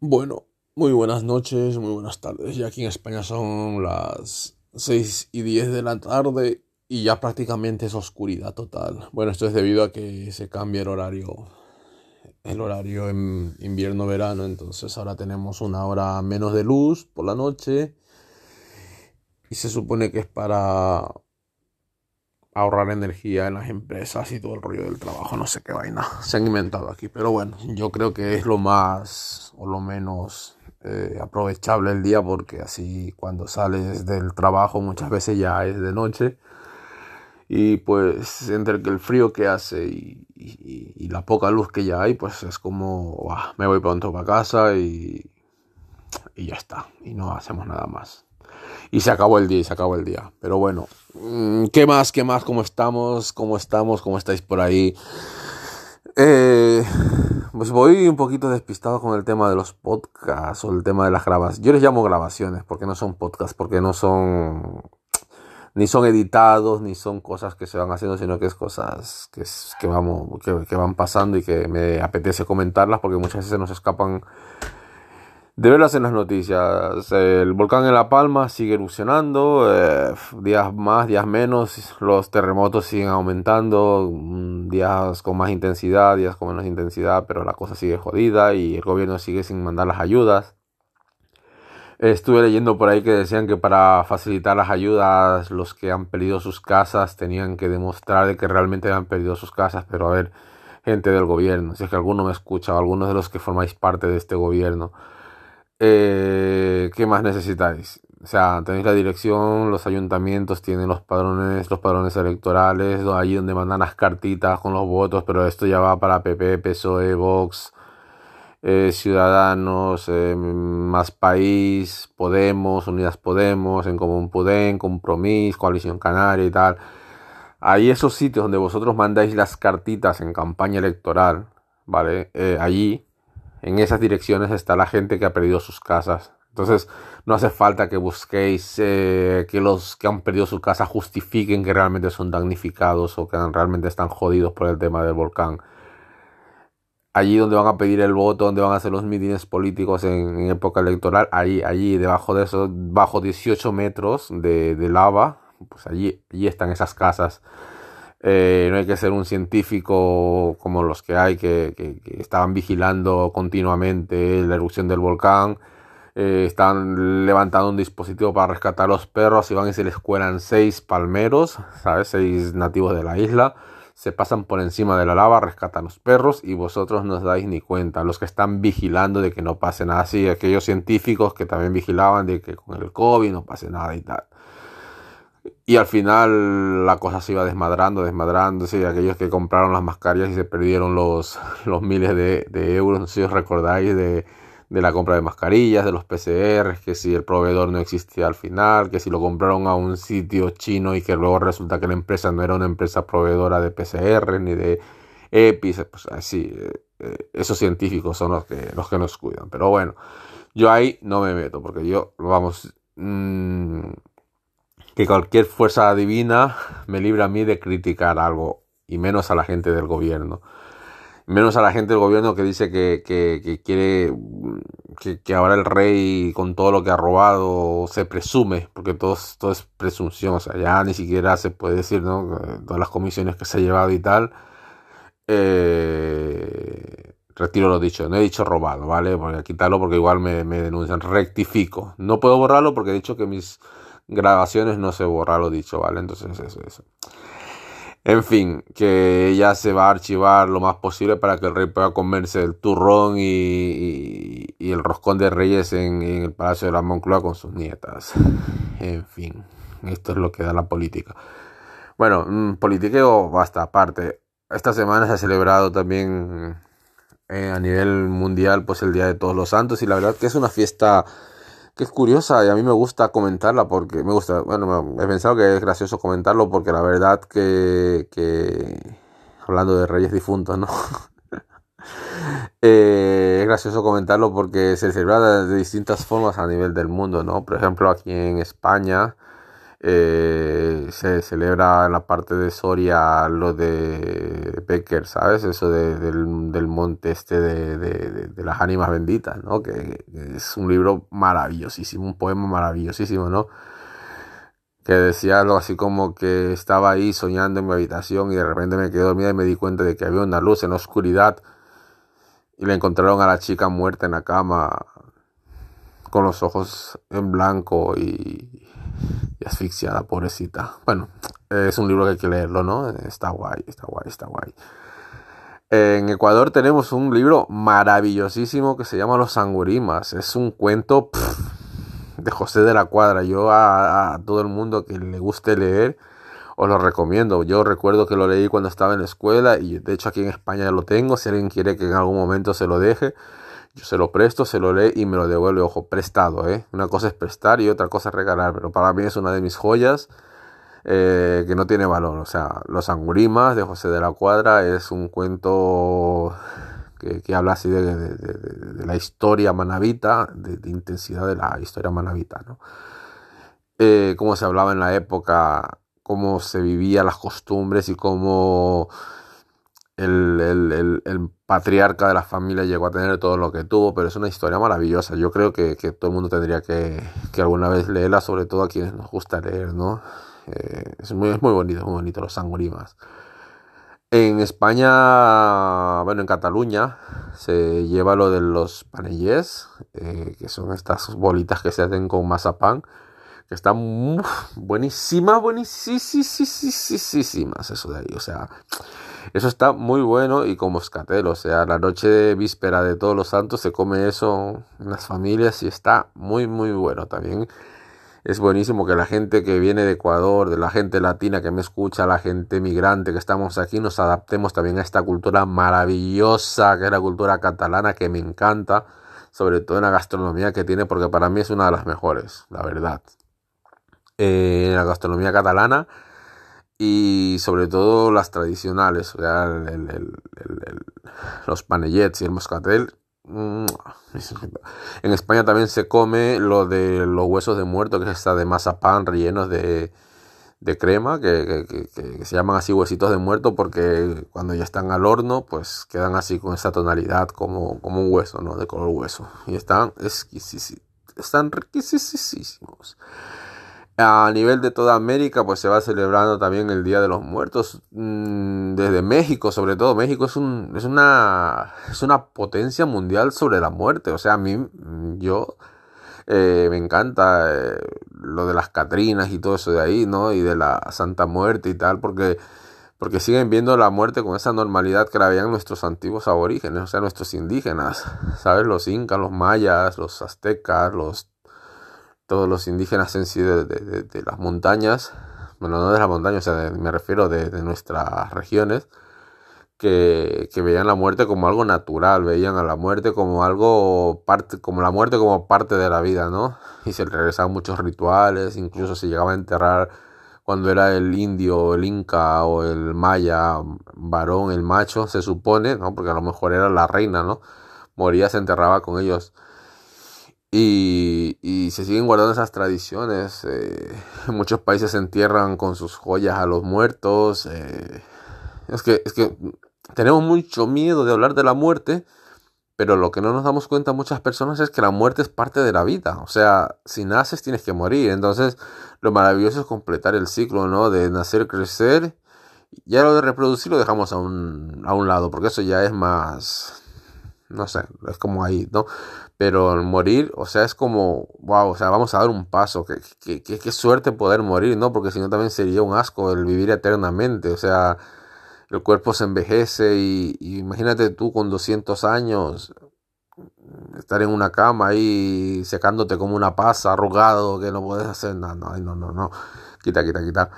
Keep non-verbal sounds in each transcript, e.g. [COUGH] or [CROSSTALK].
Bueno, muy buenas noches, muy buenas tardes. Ya aquí en España son las 6 y 10 de la tarde y ya prácticamente es oscuridad total. Bueno, esto es debido a que se cambia el horario, el horario en invierno-verano, entonces ahora tenemos una hora menos de luz por la noche y se supone que es para ahorrar energía en las empresas y todo el rollo del trabajo, no sé qué vaina se han inventado aquí, pero bueno, yo creo que es lo más o lo menos eh, aprovechable el día porque así cuando sales del trabajo muchas veces ya es de noche y pues entre el frío que hace y, la poca luz que ya hay, pues es como me voy pronto para casa y, y ya está, y no hacemos nada más y se acabó el día, y se acabó el día. Pero bueno, mm, ¿qué más? ¿Qué más? ¿Cómo estamos? ¿Cómo estamos? ¿Cómo estáis por ahí? Eh, pues voy un poquito despistado con el tema de los podcasts o el tema de las grabaciones. Yo les llamo grabaciones porque no son podcasts, porque no son ni son editados, ni son cosas que se van haciendo, sino que es cosas que, vamos, que, que van pasando y que me apetece comentarlas porque muchas veces nos escapan de verlas en las noticias. El volcán en La Palma sigue erupcionando, eh, días más, días menos, los terremotos siguen aumentando, mm, días con más intensidad, días con menos intensidad, pero la cosa sigue jodida y el gobierno sigue sin mandar las ayudas. Estuve leyendo por ahí que decían que para facilitar las ayudas los que han perdido sus casas tenían que demostrar de que realmente han perdido sus casas, pero a ver, gente del gobierno, si es que alguno me escucha o algunos de los que formáis parte de este gobierno, eh, ¿Qué más necesitáis? O sea, tenéis la dirección, los ayuntamientos tienen los padrones, los padrones electorales, ahí donde mandan las cartitas con los votos, pero esto ya va para PP, PSOE, Vox, eh, Ciudadanos, eh, Más País, Podemos, Unidas Podemos, En Común Podem, Compromís, Coalición Canaria y tal. Ahí esos sitios donde vosotros mandáis las cartitas en campaña electoral, ¿vale? allí en esas direcciones está la gente que ha perdido sus casas. Entonces, no hace falta que busquéis eh, que los que han perdido su casa justifiquen que realmente son damnificados o que realmente están jodidos por el tema del volcán. Allí donde van a pedir el voto, donde van a hacer los mítines políticos en, época electoral, ahí, allí debajo de eso, bajo 18 metros de, de lava, pues allí, allí están esas casas. Eh, no hay que ser un científico como los que hay que, estaban vigilando continuamente la erupción del volcán. Eh, están levantando un dispositivo para rescatar a los perros y van y se les cuelan seis palmeros, ¿sabes? Seis nativos de la isla. Se pasan por encima de la lava, rescatan los perros y vosotros no os dais ni cuenta. Los que están vigilando de que no pase nada así, aquellos científicos que también vigilaban de que con el COVID no pase nada y tal. Y al final la cosa se iba desmadrando, desmadrando. Sí, aquellos que compraron las mascarillas y se perdieron los, [LAUGHS] los miles de, euros, no sé si os recordáis de, la compra de mascarillas, de los PCR, que si el proveedor no existía al final, que si lo compraron a un sitio chino y que luego resulta que la empresa no era una empresa proveedora de PCR ni de EPIs, pues así, eh, eh, esos científicos son los que, los que nos cuidan. Pero bueno, yo ahí no me meto, porque yo, vamos, mmm, que cualquier fuerza divina me libra a mí de criticar algo, y menos a la gente del gobierno. Menos a la gente del gobierno que dice que, quiere que, ahora el rey con todo lo que ha robado se presume, porque todo, todo es presunción, o sea, ya ni siquiera se puede decir, ¿no? Todas las comisiones que se ha llevado y tal. Eh, retiro lo dicho, no he dicho robado, ¿vale? Voy a quitarlo porque igual me, me denuncian. Rectifico. No puedo borrarlo porque he dicho que mis grabaciones no se borra lo dicho, ¿vale? Entonces eso, eso. En fin, que ya se va a archivar lo más posible para que el rey pueda comerse el turrón y, el roscón de reyes en, el Palacio de la Moncloa con sus nietas. En fin, esto es lo que da la política. Bueno, mm, politiqueo basta aparte. Esta semana se ha celebrado también eh, a nivel mundial pues el Día de Todos los Santos y la verdad que es una fiesta que es curiosa y a mí me gusta comentarla porque me gusta, bueno, he pensado que es gracioso comentarlo porque la verdad que, que hablando de reyes difuntos, ¿no? [LAUGHS] Eh, es gracioso comentarlo porque se celebra de distintas formas a nivel del mundo, ¿no? Por ejemplo, aquí en España eh, se celebra en la parte de Soria lo de Becker, ¿sabes? Eso del, monte este de, las ánimas benditas, ¿no? Que, es un libro maravillosísimo, un poema maravillosísimo, ¿no? Que decía algo así como que estaba ahí soñando en mi habitación y de repente me quedé dormida y me di cuenta de que había una luz en la oscuridad y le encontraron a la chica muerta en la cama con los ojos en blanco y, asfixiada, pobrecita. Bueno, es un libro que hay que leerlo, ¿no? Está guay, está guay, está guay. En Ecuador tenemos un libro maravillosísimo que se llama Los Sangurimas. Es un cuento de José de la Cuadra. Yo a, todo el mundo que le guste leer os lo recomiendo. Yo recuerdo que lo leí cuando estaba en la escuela y de hecho aquí en España lo tengo. Si alguien quiere que en algún momento se lo deje, yo se lo presto, se lo lee y me lo devuelve, ojo, prestado, ¿eh? Una cosa es prestar y otra cosa es regalar, pero para mí es una de mis joyas eh, que no tiene valor. O sea, Los Angurimas de José de la Cuadra es un cuento que, habla así de, la historia manavita, de, intensidad de la historia manavita, ¿no? Eh, cómo se hablaba en la época, cómo se vivían las costumbres y cómo el, patriarca de la familia llegó a tener todo lo que tuvo, pero es una historia maravillosa. Yo creo que, todo el mundo tendría que, alguna vez leerla, sobre todo a quienes nos gusta leer, ¿no? Eh, es, muy, es muy bonito, muy bonito, los sangurimas. En España, bueno, en Cataluña, se lleva lo de los panellés, eh, que son estas bolitas que se hacen con mazapán, que están buenísimas, buenísimas, eso de ahí, o sea, eso está muy bueno y como moscatel, o sea, la noche de víspera de todos los santos se come eso en las familias y está muy, muy bueno también. Es buenísimo que la gente que viene de Ecuador, de la gente latina que me escucha, la gente migrante que estamos aquí, nos adaptemos también a esta cultura maravillosa que es la cultura catalana, que me encanta, sobre todo en la gastronomía que tiene, porque para mí es una de las mejores, la verdad. Eh, la gastronomía catalana y sobre todo las tradicionales, o sea, los panellets y el moscatel. Mm, en España también se come lo de los huesos de muerto, que es esta de mazapán rellenos de, de crema, que, se llaman así huesitos de muerto porque cuando ya están al horno, pues quedan así con esa tonalidad como, como un hueso, ¿no? De color hueso. Y están exquisísimos. Están riquísimos. A nivel de toda América, pues se va celebrando también el Día de los Muertos. Mm, desde México, sobre todo. México es, un, es, una, es una potencia mundial sobre la muerte. O sea, a mí, mm, yo eh, me encanta eh, lo de las Catrinas y todo eso de ahí, ¿no? Y de la Santa Muerte y tal, porque, porque siguen viendo la muerte con esa normalidad que la veían nuestros antiguos aborígenes, o sea, nuestros indígenas, ¿sabes? Los incas, los mayas, los aztecas, los todos los indígenas en sí de, las montañas, bueno, no de las montañas, me refiero de, nuestras regiones, que, veían la muerte como algo natural, veían a la muerte como algo parte, como la muerte como parte de la vida, ¿no? Y se regresaban muchos rituales, incluso se llegaba a enterrar cuando era el indio, el inca o el maya, varón, el macho, se supone, ¿no? Porque a lo mejor era la reina, ¿no? Moría, se enterraba con ellos y, se siguen guardando esas tradiciones. Eh, [LAUGHS] muchos países se entierran con sus joyas a los muertos. Eh, es, que, es que tenemos mucho miedo de hablar de la muerte, pero lo que no nos damos cuenta muchas personas es que la muerte es parte de la vida. O sea, si naces tienes que morir. Entonces, lo maravilloso es completar el ciclo, ¿no? De nacer, crecer. Ya lo de reproducir lo dejamos a un, a un lado, porque eso ya es más no sé, es como ahí, ¿no? Pero el morir, o sea, es como, wow, o sea, vamos a dar un paso, qué, qué, suerte poder morir, ¿no? Porque si no también sería un asco el vivir eternamente, o sea, el cuerpo se envejece y, imagínate tú con 200 años estar en una cama ahí secándote como una pasa, arrugado, que no puedes hacer nada, no, no, no, no, quita, quita, quita.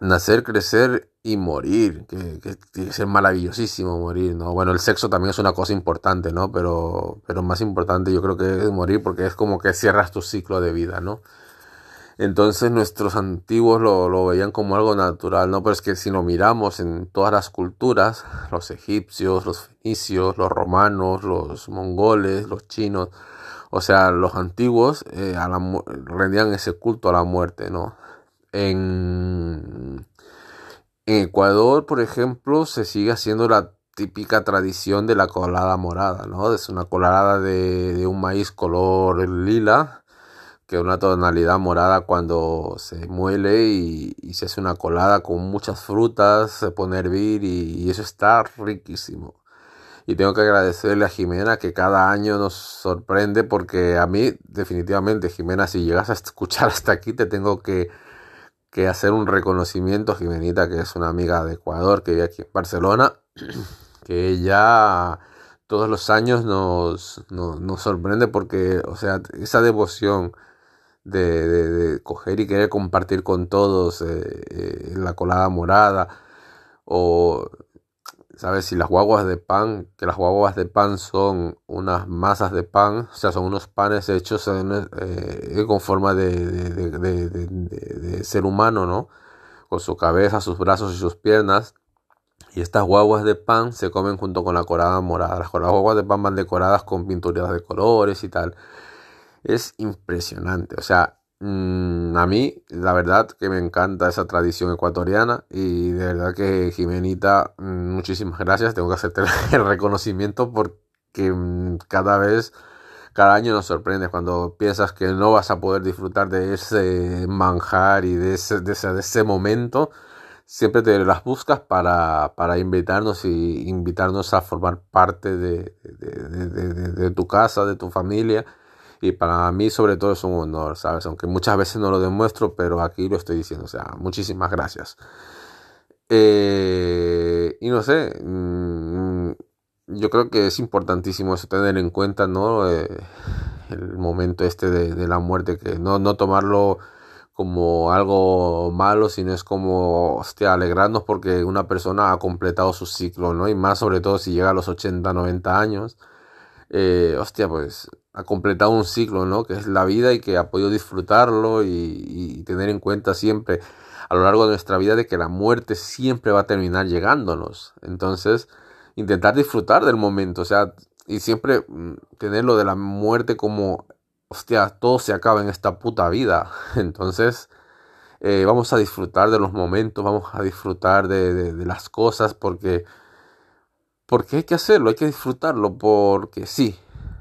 Nacer, crecer y morir, que, que, maravillosísimo morir, ¿no? Bueno, el sexo también es una cosa importante, ¿no? Pero, pero más importante yo creo que es morir porque es como que cierras tu ciclo de vida, ¿no? Entonces nuestros antiguos lo, lo, veían como algo natural, ¿no? Pero es que si lo miramos en todas las culturas, los egipcios, los fenicios, los romanos, los mongoles, los chinos, o sea, los antiguos eh, rendían ese culto a la muerte, ¿no? En, Ecuador, por ejemplo, se sigue haciendo la típica tradición de la colada morada, ¿no? Es una colada de, un maíz color lila que una tonalidad morada cuando se muele y, se hace una colada con muchas frutas, se pone a hervir y, eso está riquísimo. Y tengo que agradecerle a Jimena que cada año nos sorprende porque a mí definitivamente Jimena si llegas a escuchar hasta aquí te tengo que, que hacer un reconocimiento Jimenita que es una amiga de Ecuador que vive aquí en Barcelona [CLEARS THROAT] que ella todos los años nos, nos, sorprende porque o sea esa devoción de, de, coger y querer compartir con todos eh, eh, la colada morada o sabes si las guaguas de pan que las guaguas de pan son unas masas de pan o sea son unos panes hechos eh, con forma de, de, ser humano no con su cabeza sus brazos y sus piernas. Y estas guaguas de pan se comen junto con la colada morada. Las guaguas de pan van decoradas con pinturas de colores y tal. Es impresionante. O sea, mm, a mí la verdad que me encanta esa tradición ecuatoriana y de verdad que Jimenita, mm, muchísimas gracias. Tengo que hacerte [LAUGHS] el reconocimiento porque mm, cada vez, cada año nos sorprende cuando piensas que no vas a poder disfrutar de ese manjar y de ese, de ese, momento. Siempre te las buscas para, para invitarnos y invitarnos a formar parte de, de tu casa, de tu familia y para mí sobre todo es un honor, ¿sabes? Aunque muchas veces no lo demuestro, pero aquí lo estoy diciendo, o sea, muchísimas gracias. Eh, y no sé, mm, yo creo que es importantísimo eso tener en cuenta, ¿no? Eh, el momento este de, la muerte, que no, no tomarlo como algo malo, sino es como, hostia, alegrarnos porque una persona ha completado su ciclo, ¿no? Y más sobre todo si llega a los 80, 90 años, eh, hostia, pues ha completado un ciclo, ¿no? Que es la vida y que ha podido disfrutarlo y, tener en cuenta siempre a lo largo de nuestra vida de que la muerte siempre va a terminar llegándonos. Entonces, intentar disfrutar del momento, o sea, y siempre mm, tener lo de la muerte como, hostia, todo se acaba en esta puta vida. [LAUGHS] Entonces, eh, vamos a disfrutar de los momentos, vamos a disfrutar de, de las cosas porque, porque hay que hacerlo, hay que disfrutarlo porque sí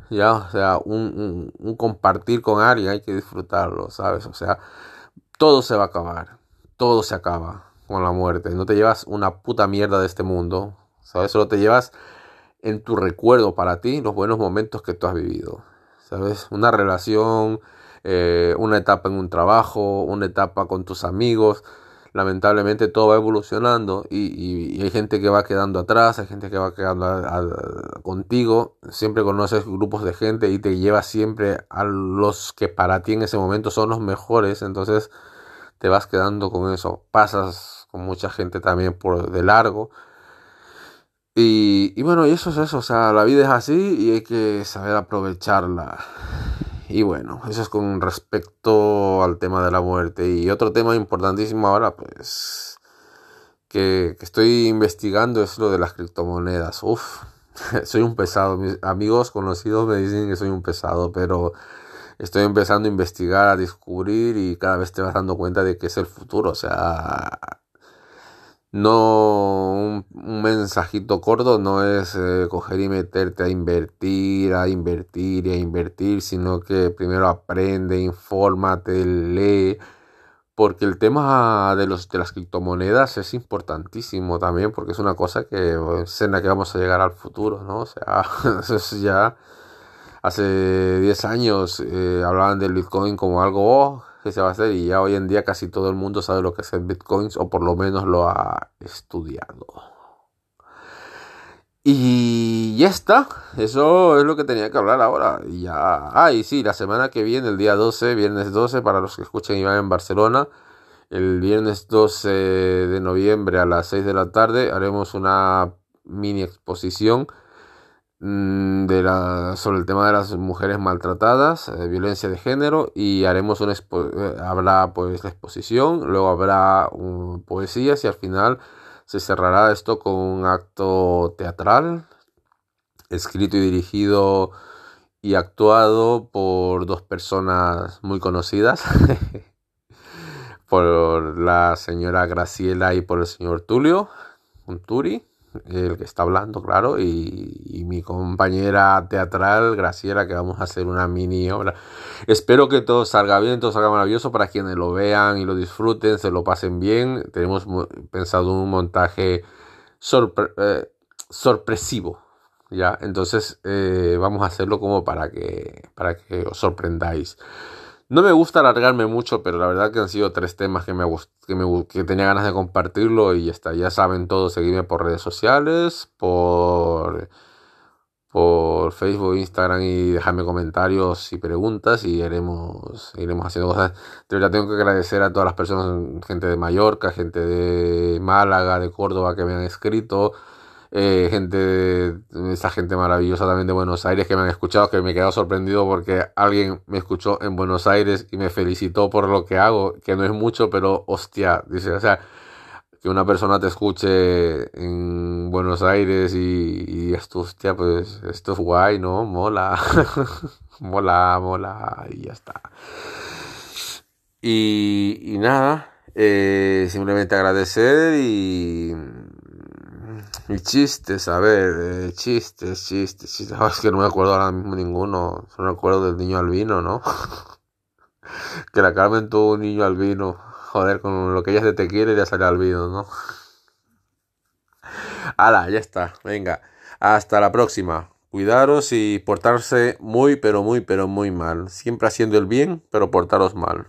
ya, o sea, un, compartir con alguien hay que disfrutarlo, ¿sabes? O sea, todo se va a acabar, todo se acaba con la muerte, no te llevas una puta mierda de este mundo, ¿sabes? Solo te llevas en tu recuerdo para ti los buenos momentos que tú has vivido, ¿sabes? Una relación, eh, una etapa en un trabajo, una etapa con tus amigos, lamentablemente todo va evolucionando y, hay gente que va quedando atrás, hay gente que va quedando contigo, siempre conoces grupos de gente y te llevas siempre a los que para ti en ese momento son los mejores, entonces te vas quedando con eso, pasas con mucha gente también por de largo. Y, y bueno, y eso es eso, o sea, la vida es así y hay que saber aprovecharla. Y bueno, eso es con respecto al tema de la muerte. Y otro tema importantísimo ahora, pues, que, estoy investigando es lo de las criptomonedas. Uf, [LAUGHS] soy un pesado. Mis amigos conocidos me dicen que soy un pesado, pero estoy empezando a investigar, a descubrir y cada vez te vas dando cuenta de que es el futuro. O sea, no un, mensajito corto no es eh, coger y meterte a invertir, a invertir y a invertir, sino que primero aprende, infórmate, lee, porque el tema de, los, de las criptomonedas es importantísimo también, porque es una cosa que es en la que vamos a llegar al futuro, ¿no? O sea, [LAUGHS] eso es ya hace 10 años eh, hablaban del Bitcoin como algo oh, se va a hacer y ya hoy en día casi todo el mundo sabe lo que es el Bitcoin o por lo menos lo ha estudiado. Y ya está, eso es lo que tenía que hablar ahora. Y ya, ah, sí, la semana que viene, el día 12, viernes 12, para los que escuchen y van en Barcelona, el viernes 12 de noviembre a las 6 de la tarde haremos una mini exposición de la, sobre el tema de las mujeres maltratadas, eh, violencia de género y haremos una eh, habrá pues la exposición, luego habrá poesías y al final se cerrará esto con un acto teatral escrito y dirigido y actuado por dos personas muy conocidas, [LAUGHS] por la señora Graciela y por el señor Tulio, un Turi, el que está hablando, claro, y, mi compañera teatral Graciela, que vamos a hacer una mini obra. Espero que todo salga bien, todo salga maravilloso para quienes lo vean y lo disfruten, se lo pasen bien. Tenemos pensado un montaje eh, sorpresivo ¿ya? Entonces eh, vamos a hacerlo como para que, para que os sorprendáis. No me gusta alargarme mucho, pero la verdad que han sido tres temas que me, que, tenía ganas de compartirlo y ya está. Ya saben todos, seguirme por redes sociales, por, por Facebook, Instagram y dejarme comentarios y preguntas y iremos, iremos haciendo cosas. De verdad tengo que agradecer a todas las personas, gente de Mallorca, gente de Málaga, de Córdoba que me han escrito eh, gente, esa gente maravillosa también de Buenos Aires que me han escuchado, que me he quedado sorprendido porque alguien me escuchó en Buenos Aires y me felicitó por lo que hago, que no es mucho, pero hostia, dice, o sea, que una persona te escuche en Buenos Aires y, y esto, hostia, pues esto es guay, ¿no? Mola, [LAUGHS] mola, mola, y ya está. Y, y nada, eh, simplemente agradecer y y chistes, a ver, eh, chistes, chistes, chistes. [LAUGHS] es que no me acuerdo ahora mismo ninguno. Solo me acuerdo del niño albino, ¿no? [LAUGHS] que la Carmen tuvo un niño albino. Joder, con lo que ella se te quiere ya sale albino, ¿no? [LAUGHS] Hala, ya está. Venga. Hasta la próxima. Cuidaros y portarse muy, pero muy, pero muy mal. Siempre haciendo el bien, pero portaros mal.